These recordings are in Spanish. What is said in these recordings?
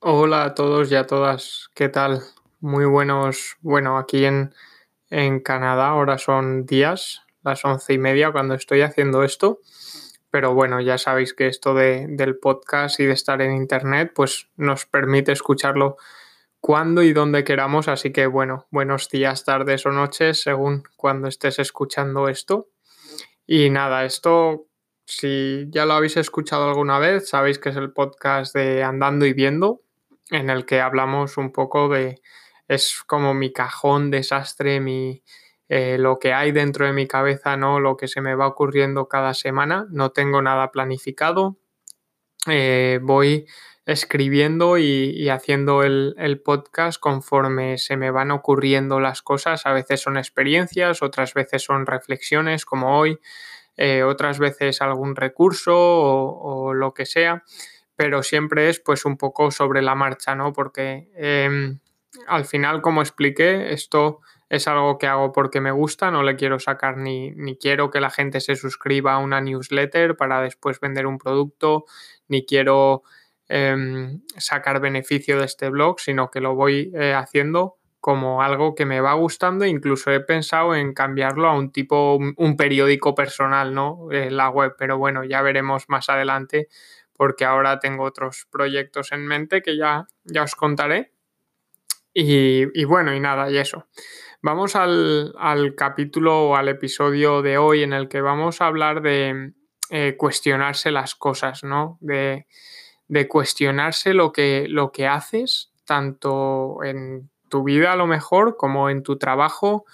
Hola a todos y a todas, ¿qué tal? Muy buenos, bueno, aquí en, en Canadá ahora son días, las once y media cuando estoy haciendo esto, pero bueno, ya sabéis que esto de, del podcast y de estar en internet pues nos permite escucharlo cuando y donde queramos, así que bueno, buenos días, tardes o noches según cuando estés escuchando esto. Y nada, esto si ya lo habéis escuchado alguna vez, sabéis que es el podcast de Andando y Viendo, en el que hablamos un poco de, es como mi cajón desastre, mi, eh, lo que hay dentro de mi cabeza, ¿no? Lo que se me va ocurriendo cada semana, no tengo nada planificado, eh, voy escribiendo y, haciendo el, el, podcast conforme se me van ocurriendo las cosas, a veces son experiencias, otras veces son reflexiones como hoy, eh, otras veces algún recurso o lo que sea pero siempre es pues un poco sobre la marcha, ¿no? Porque eh, al final, como expliqué, esto es algo que hago porque me gusta, no le quiero sacar ni, ni quiero que la gente se suscriba a una newsletter para después vender un producto, ni quiero eh, sacar beneficio de este blog, sino que lo voy eh, haciendo como algo que me va gustando incluso he pensado en cambiarlo a un tipo, un, periódico personal, ¿no? la web, pero bueno, ya veremos más adelante porque ahora tengo otros proyectos en mente que ya, ya os contaré. Y, y, bueno, y nada, y eso. Vamos al, al, capítulo o al episodio de hoy en el que vamos a hablar de eh, cuestionarse las cosas, ¿no? De, de cuestionarse lo que, lo que haces, tanto en tu vida a lo mejor, como en tu trabajo,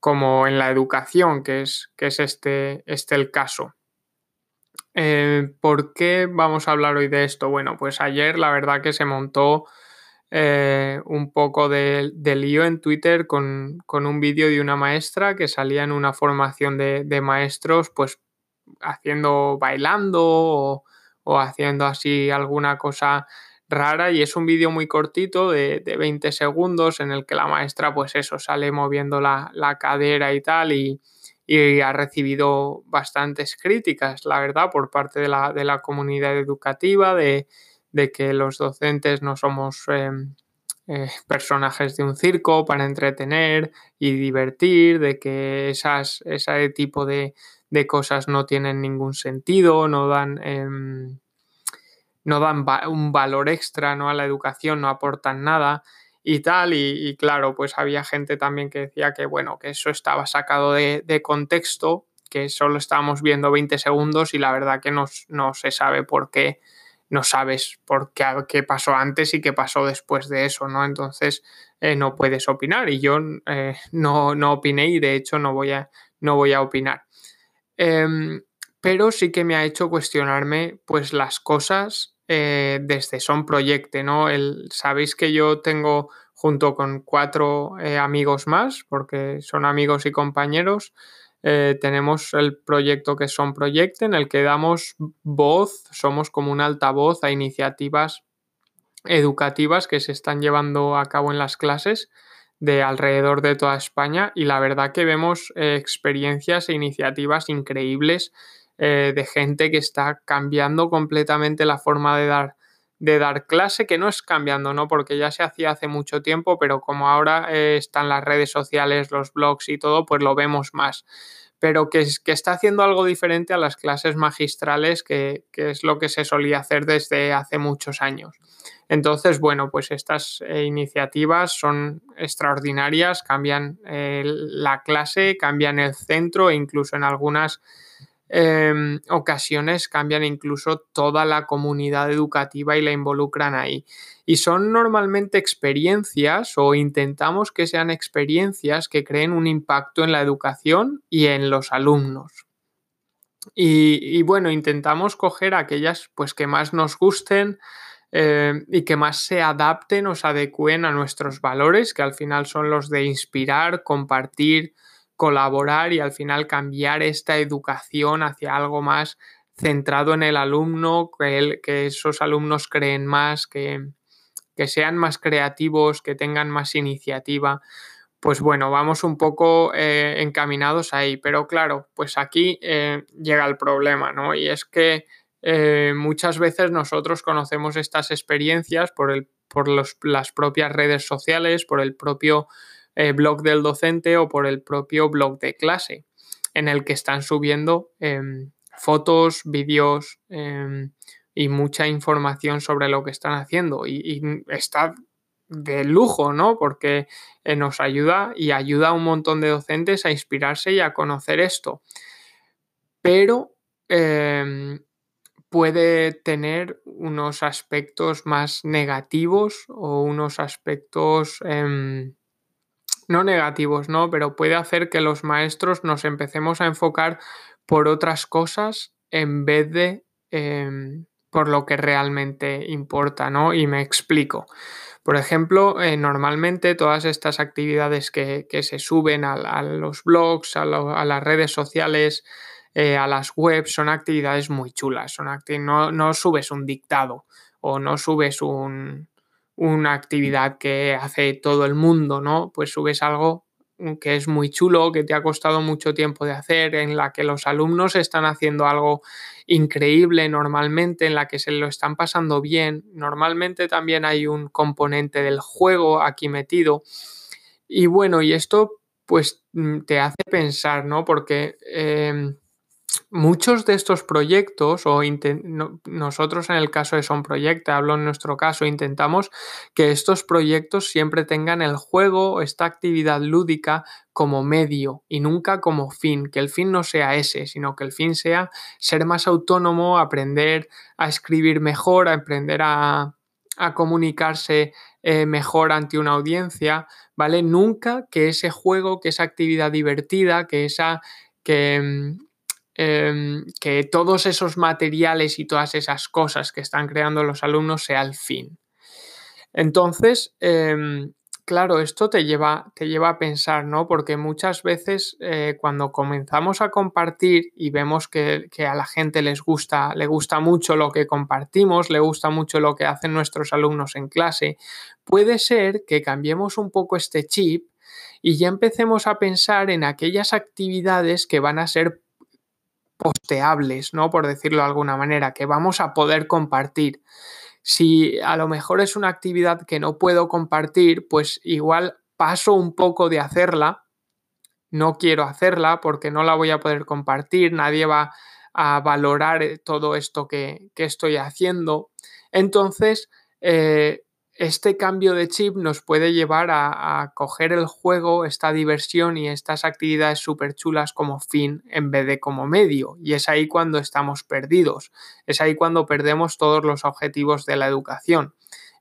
como en la educación, que es, que es este, este el caso. Eh, ¿Por qué vamos a hablar hoy de esto? Bueno, pues ayer la verdad que se montó eh, un poco de, lío en Twitter con, con un vídeo de una maestra que salía en una formación de, maestros, pues haciendo, bailando o, o, haciendo así alguna cosa rara y es un vídeo muy cortito de, de, 20 segundos en el que la maestra pues eso sale moviendo la, la cadera y tal y, y ha recibido bastantes críticas, la verdad, por parte de la, de la comunidad educativa, de, de, que los docentes no somos eh, eh, personajes de un circo para entretener y divertir, de que esas, ese tipo de, de cosas no tienen ningún sentido, no dan... Eh, no dan un valor extra ¿no? a la educación, no aportan nada y tal, y, claro, pues había gente también que decía que, bueno, que eso estaba sacado de, contexto, que solo estábamos viendo 20 segundos y la verdad que no, no se sabe por qué, no sabes por qué, qué, pasó antes y qué pasó después de eso, ¿no? Entonces eh, no puedes opinar y yo eh, no, no opiné y de hecho no voy a, no voy a opinar. Eh, pero sí que me ha hecho cuestionarme pues las cosas eh, desde Son Proyecte, ¿no? El, Sabéis que yo tengo junto con cuatro eh, amigos más, porque son amigos y compañeros, eh, tenemos el proyecto que Son Proyecte, en el que damos voz, somos como un altavoz a iniciativas educativas que se están llevando a cabo en las clases de alrededor de toda España y la verdad que vemos experiencias e iniciativas increíbles eh, de gente que está cambiando completamente la forma de dar, de dar clase, que no es cambiando, ¿no? Porque ya se hacía hace mucho tiempo, pero como ahora eh, están las redes sociales, los blogs y todo, pues lo vemos más. Pero que, que está haciendo algo diferente a las clases magistrales, que, que, es lo que se solía hacer desde hace muchos años. Entonces, bueno, pues estas eh, iniciativas son extraordinarias, cambian la clase, cambian el centro e incluso en algunas eh, ocasiones cambian incluso toda la comunidad educativa y la involucran ahí. Y son normalmente experiencias o intentamos que sean experiencias que creen un impacto en la educación y en los alumnos. Y, bueno, intentamos coger aquellas pues que más nos gusten, eh, y que más se adapten o se adecúen a nuestros valores, que al final son los de inspirar, compartir, colaborar y al final cambiar esta educación hacia algo más centrado en el alumno, que, que esos alumnos creen más, que, que, sean más creativos, que tengan más iniciativa. Pues bueno, vamos un poco eh, encaminados ahí, pero claro, pues aquí eh, llega el problema, ¿no? Y es que eh, muchas veces nosotros conocemos estas experiencias por el por las propias redes sociales, por el propio eh, blog del docente o por el propio blog de clase, en el que están subiendo em, fotos, vídeos em, y mucha información sobre lo que están haciendo. Y, está de lujo, ¿no? Porque eh, nos ayuda y ayuda a un montón de docentes a inspirarse y a conocer esto. Pero em, puede tener unos aspectos más negativos o unos aspectos no negativos, ¿no? Pero puede hacer que los maestros nos empecemos a enfocar por otras cosas en vez de em, por lo que realmente importa, ¿no? Y me explico. Por ejemplo, eh, normalmente todas estas actividades que, se suben a, los blogs, a, las redes sociales, eh, a las webs, son actividades muy chulas. Son no, no, subes un dictado o no subes una actividad que hace todo el mundo, ¿no? Pues subes algo que es muy chulo, que te ha costado mucho tiempo de hacer, en la que los alumnos están haciendo algo increíble normalmente, en la que se lo están pasando bien. Normalmente también hay un componente del juego aquí metido. Y bueno, y esto pues mm, te hace pensar, ¿no? Porque em, muchos de estos proyectos, o nosotros en el caso de Son Project, hablo en nuestro caso, intentamos que estos proyectos siempre tengan el juego, esta actividad lúdica como medio y nunca como fin, que el fin no sea ese, sino que el fin sea ser más autónomo, aprender a escribir mejor, a aprender a, comunicarse eh, mejor ante una audiencia, ¿vale? Nunca que ese juego, que esa actividad divertida, que esa que, Em, que todos esos materiales y todas esas cosas que están creando los alumnos sea el fin. Entonces, em, claro, esto te lleva, te lleva a pensar, ¿no? Porque muchas veces eh, cuando comenzamos a compartir y vemos que, que, a la gente les gusta, le gusta mucho lo que compartimos, le gusta mucho lo que hacen nuestros alumnos en clase, puede ser que cambiemos un poco este chip y ya empecemos a pensar en aquellas actividades que van a ser posteables, ¿no? Por decirlo de alguna manera, que vamos a poder compartir. Si a lo mejor es una actividad que no puedo compartir, pues igual paso un poco de hacerla. No quiero hacerla porque no la voy a poder compartir, nadie va a valorar eh, todo esto que, estoy haciendo. Entonces, eh, este cambio de chip nos puede llevar a, coger el juego, esta diversión y estas actividades súper chulas como fin en vez de como medio. Y es ahí cuando estamos perdidos. Es ahí cuando perdemos todos los objetivos de la educación.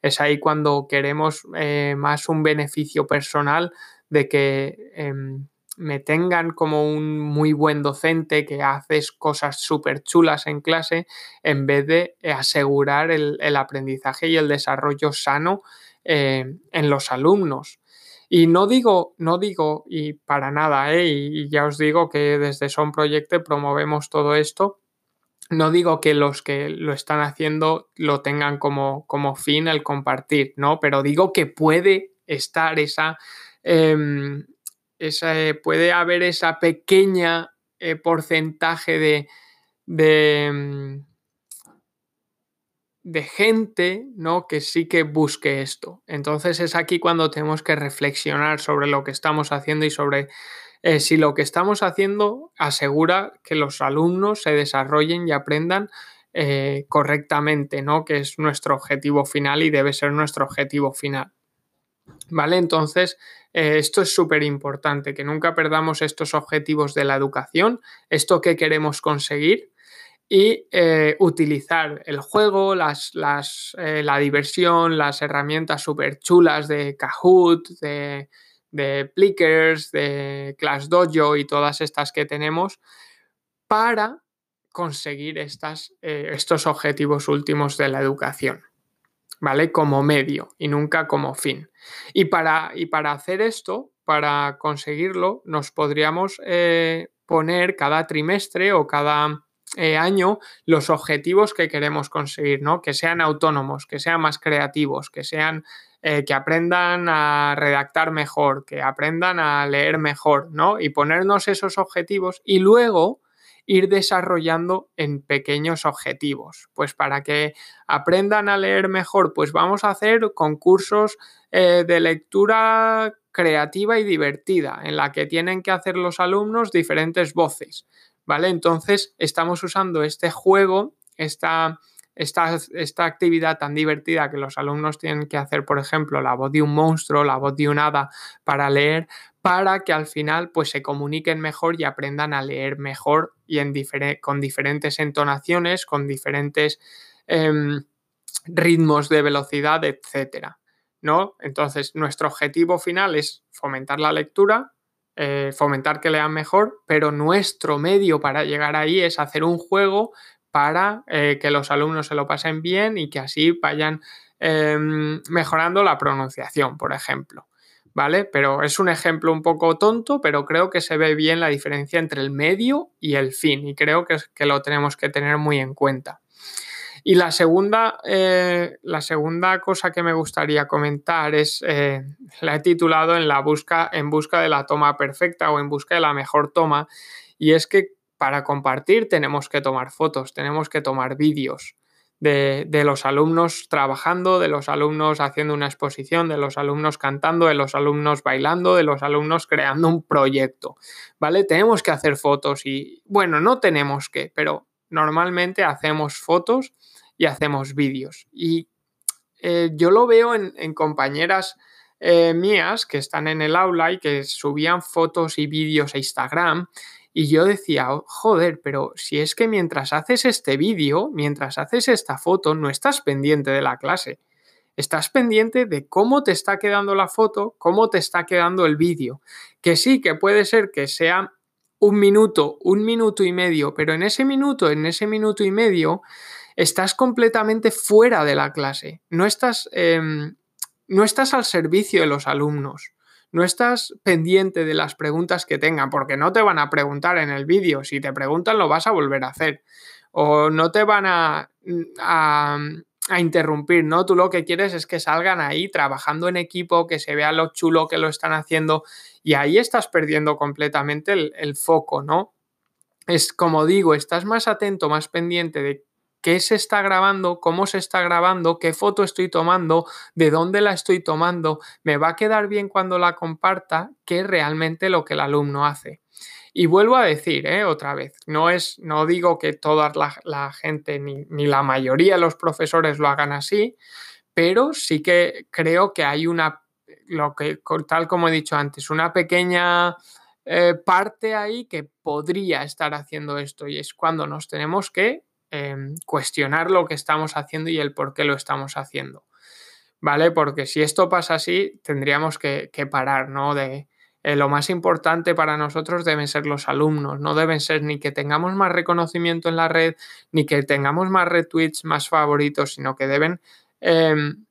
Es ahí cuando queremos eh, más un beneficio personal de que em, me tengan como un muy buen docente que haces cosas súper chulas en clase en vez de asegurar el, aprendizaje y el desarrollo sano eh, en los alumnos. Y no digo, no digo, y para nada, ¿eh? y, ya os digo que desde Son Proyecto promovemos todo esto. No digo que los que lo están haciendo lo tengan como, como fin el compartir, ¿no? Pero digo que puede estar esa, em, puede haber esa pequeña eh, porcentaje de, mm, de, gente ¿no? que sí que busque esto. Entonces es aquí cuando tenemos que reflexionar sobre lo que estamos haciendo y sobre eh, si lo que estamos haciendo asegura que los alumnos se desarrollen y aprendan eh, correctamente, ¿no? que es nuestro objetivo final y debe ser nuestro objetivo final. ¿Vale? Entonces, eh, esto es súper importante, que nunca perdamos estos objetivos de la educación, esto que queremos conseguir y eh, utilizar el juego, las, eh, la diversión, las herramientas súper chulas de Kahoot, de, de Plickers, de Class Dojo y todas estas que tenemos para conseguir estas, estos objetivos últimos de la educación. ¿Vale? Como medio y nunca como fin. Y para, y para hacer esto, para conseguirlo, nos podríamos eh, poner cada trimestre o cada eh, año los objetivos que queremos conseguir, ¿no? Que sean autónomos, que sean más creativos, que sean eh, que aprendan a redactar mejor, que aprendan a leer mejor, ¿no? Y ponernos esos objetivos y luego ir desarrollando en pequeños objetivos. Pues para que aprendan a leer mejor, pues vamos a hacer concursos eh, de lectura creativa y divertida, en la que tienen que hacer los alumnos diferentes voces, ¿vale? Entonces estamos usando este juego, esta esta, actividad tan divertida que los alumnos tienen que hacer, por ejemplo, la voz de un monstruo, la voz de un hada para leer, para que al final pues se comuniquen mejor y aprendan a leer mejor y en con diferentes entonaciones, con diferentes em, ritmos de velocidad, etcétera. ¿no? Entonces, nuestro objetivo final es fomentar la lectura, eh, fomentar que lean mejor, pero nuestro medio para llegar ahí es hacer un juego para eh, que los alumnos se lo pasen bien y que así vayan em, mejorando la pronunciación, por ejemplo. ¿Vale? Pero es un ejemplo un poco tonto, pero creo que se ve bien la diferencia entre el medio y el fin y creo que, que lo tenemos que tener muy en cuenta. Y la segunda, eh, la segunda cosa que me gustaría comentar es, eh, la he titulado en, la busca, en busca de la toma perfecta o en busca de la mejor toma, y es que para compartir tenemos que tomar fotos, tenemos que tomar vídeos de, los alumnos trabajando, de los alumnos haciendo una exposición, de los alumnos cantando, de los alumnos bailando, de los alumnos creando un proyecto, ¿vale? Tenemos que hacer fotos y, bueno, no tenemos que, pero normalmente hacemos fotos y hacemos vídeos. Y eh, yo lo veo en, compañeras eh, mías que están en el aula y que subían fotos y vídeos a Instagram y yo decía, oh, joder, pero si es que mientras haces este vídeo, mientras haces esta foto, no estás pendiente de la clase. Estás pendiente de cómo te está quedando la foto, cómo te está quedando el vídeo. Que sí, que puede ser que sea un minuto, un minuto y medio, pero en ese minuto, en ese minuto y medio, estás completamente fuera de la clase. No estás, em, no estás al servicio de los alumnos no estás pendiente de las preguntas que tengan, porque no te van a preguntar en el vídeo. Si te preguntan, lo vas a volver a hacer. O no te van a, a, interrumpir, ¿no? Tú lo que quieres es que salgan ahí trabajando en equipo, que se vea lo chulo que lo están haciendo. Y ahí estás perdiendo completamente el, el foco, ¿no? Es como digo, estás más atento, más pendiente de qué se está grabando, cómo se está grabando, qué foto estoy tomando, de dónde la estoy tomando, me va a quedar bien cuando la comparta, que realmente lo que el alumno hace. Y vuelvo a decir, ¿eh? otra vez, no es, no digo que toda la, gente ni, la mayoría de los profesores lo hagan así, pero sí que creo que hay una, lo que, tal como he dicho antes, una pequeña eh, parte ahí que podría estar haciendo esto y es cuando nos tenemos que Em, cuestionar lo que estamos haciendo y el por qué lo estamos haciendo. ¿Vale? Porque si esto pasa así, tendríamos que, parar, ¿no? De, eh, lo más importante para nosotros deben ser los alumnos, no deben ser ni que tengamos más reconocimiento en la red, ni que tengamos más retweets, más favoritos, sino que deben em,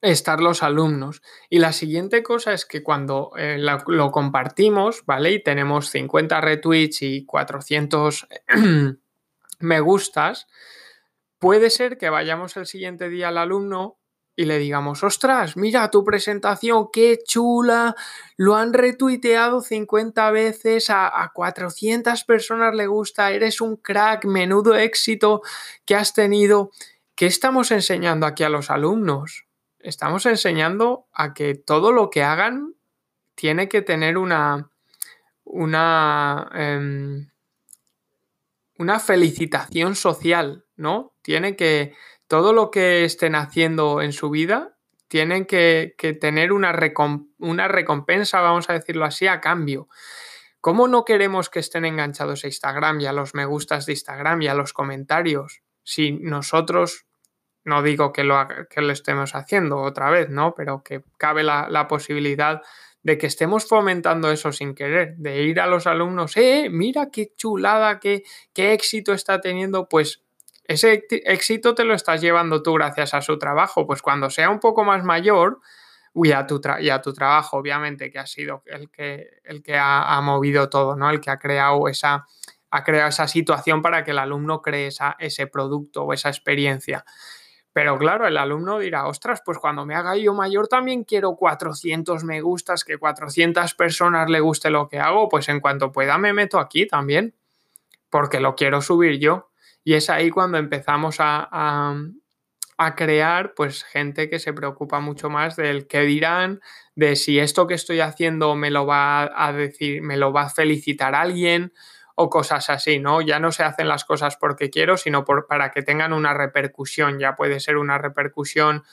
estar los alumnos. Y la siguiente cosa es que cuando eh, lo compartimos, ¿vale? Y tenemos 50 retweets y 400 me gustas, puede ser que vayamos el siguiente día al alumno y le digamos, ostras, mira tu presentación, qué chula, lo han retuiteado 50 veces, a, 400 personas le gusta, eres un crack, menudo éxito que has tenido. ¿Qué estamos enseñando aquí a los alumnos? Estamos enseñando a que todo lo que hagan tiene que tener una, una, em, una felicitación social, ¿no? Tiene que, todo lo que estén haciendo en su vida, tienen que, tener una, una, recompensa, vamos a decirlo así, a cambio. ¿Cómo no queremos que estén enganchados a Instagram y a los me gustas de Instagram y a los comentarios? Si nosotros, no digo que lo, que lo estemos haciendo otra vez, ¿no? Pero que cabe la, la posibilidad de que estemos fomentando eso sin querer, de ir a los alumnos, eh, mira qué chulada, qué, qué éxito está teniendo, pues ese éxito te lo estás llevando tú gracias a su trabajo, pues cuando sea un poco más mayor, y a tu, tu trabajo, obviamente, que ha sido el que, el que ha, movido todo, ¿no? El que ha creado esa, ha creado esa situación para que el alumno cree esa, ese producto o esa experiencia. Pero claro, el alumno dirá, ostras, pues cuando me haga yo mayor también quiero 400 me gustas, que 400 personas le guste lo que hago, pues en cuanto pueda me meto aquí también. porque lo quiero subir yo. Y es ahí cuando empezamos a, a, crear pues gente que se preocupa mucho más del qué dirán, de si esto que estoy haciendo me lo va a decir, me lo va a felicitar alguien o cosas así, ¿no? Ya no se hacen las cosas porque quiero, sino por, para que tengan una repercusión. Ya puede ser una repercusión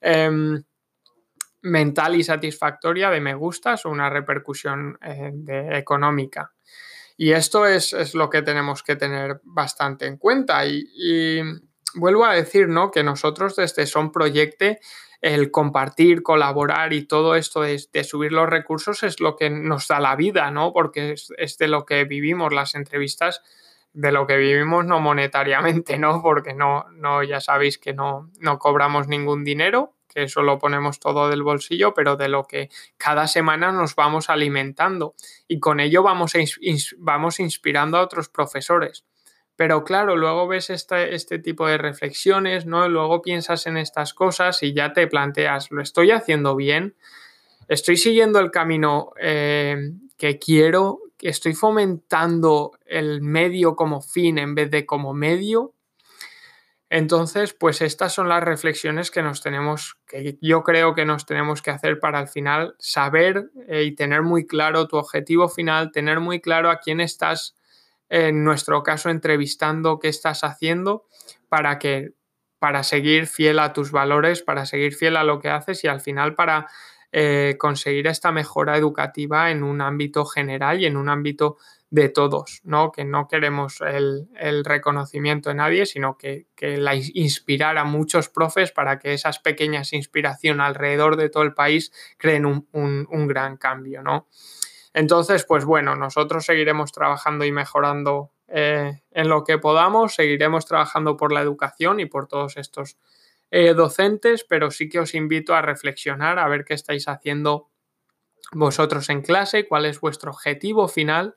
em, mental y satisfactoria de me gustas o una repercusión eh, económica. Y esto es, lo que tenemos que tener bastante en cuenta. Y, vuelvo a decir, ¿no? Que nosotros desde Son Proyecte el compartir, colaborar y todo esto de, subir los recursos es lo que nos da la vida, ¿no? Porque es, de lo que vivimos las entrevistas, de lo que vivimos no monetariamente, ¿no? Porque no, no ya sabéis que no, no cobramos ningún dinero, que eso lo ponemos todo del bolsillo, pero de lo que cada semana nos vamos alimentando y con ello vamos, vamos inspirando a otros profesores. Pero claro, luego ves este, este, tipo de reflexiones, ¿no? Luego piensas en estas cosas y ya te planteas, ¿lo estoy haciendo bien? ¿Estoy siguiendo el camino eh, que quiero? ¿Estoy fomentando el medio como fin en vez de como medio? Entonces, pues estas son las reflexiones que nos tenemos, que yo creo que nos tenemos que hacer para al final saber eh, y tener muy claro tu objetivo final, tener muy claro a quién estás en nuestro caso entrevistando qué estás haciendo para que para seguir fiel a tus valores, para seguir fiel a lo que haces y al final para eh, conseguir esta mejora educativa en un ámbito general y en un ámbito de todos, ¿no? Que no queremos el, reconocimiento de nadie, sino que, la inspirar a muchos profes para que esas pequeñas inspiraciones alrededor de todo el país creen un, un gran cambio, ¿no? Entonces, pues bueno, nosotros seguiremos trabajando y mejorando eh, en lo que podamos, seguiremos trabajando por la educación y por todos estos eh, docentes, pero sí que os invito a reflexionar, a ver qué estáis haciendo vosotros en clase, cuál es vuestro objetivo final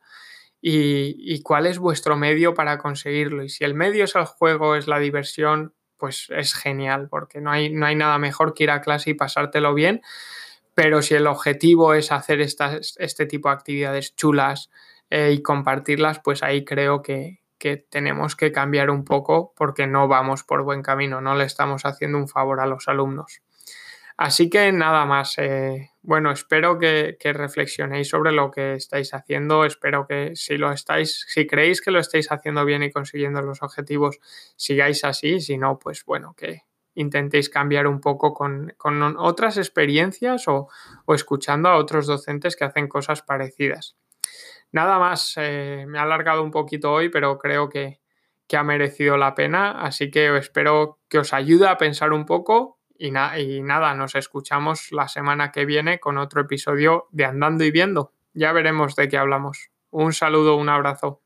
y, cuál es vuestro medio para conseguirlo. Y si el medio es el juego, es la diversión, pues es genial, porque no hay, no hay nada mejor que ir a clase y pasártelo bien pero si el objetivo es hacer este tipo de actividades chulas eh, y compartirlas, pues ahí creo que, tenemos que cambiar un poco porque no vamos por buen camino, no le estamos haciendo un favor a los alumnos. Así que nada más, eh, bueno, espero que, que, reflexionéis sobre lo que estáis haciendo, espero que si lo estáis, si creéis que lo estáis haciendo bien y consiguiendo los objetivos, sigáis así, si no, pues bueno, que, intentéis cambiar un poco con, otras experiencias o, escuchando a otros docentes que hacen cosas parecidas. Nada más, eh, me ha alargado un poquito hoy, pero creo que, que, ha merecido la pena, así que espero que os ayude a pensar un poco y, y nada, nos escuchamos la semana que viene con otro episodio de Andando y Viendo. Ya veremos de qué hablamos. Un saludo, un abrazo.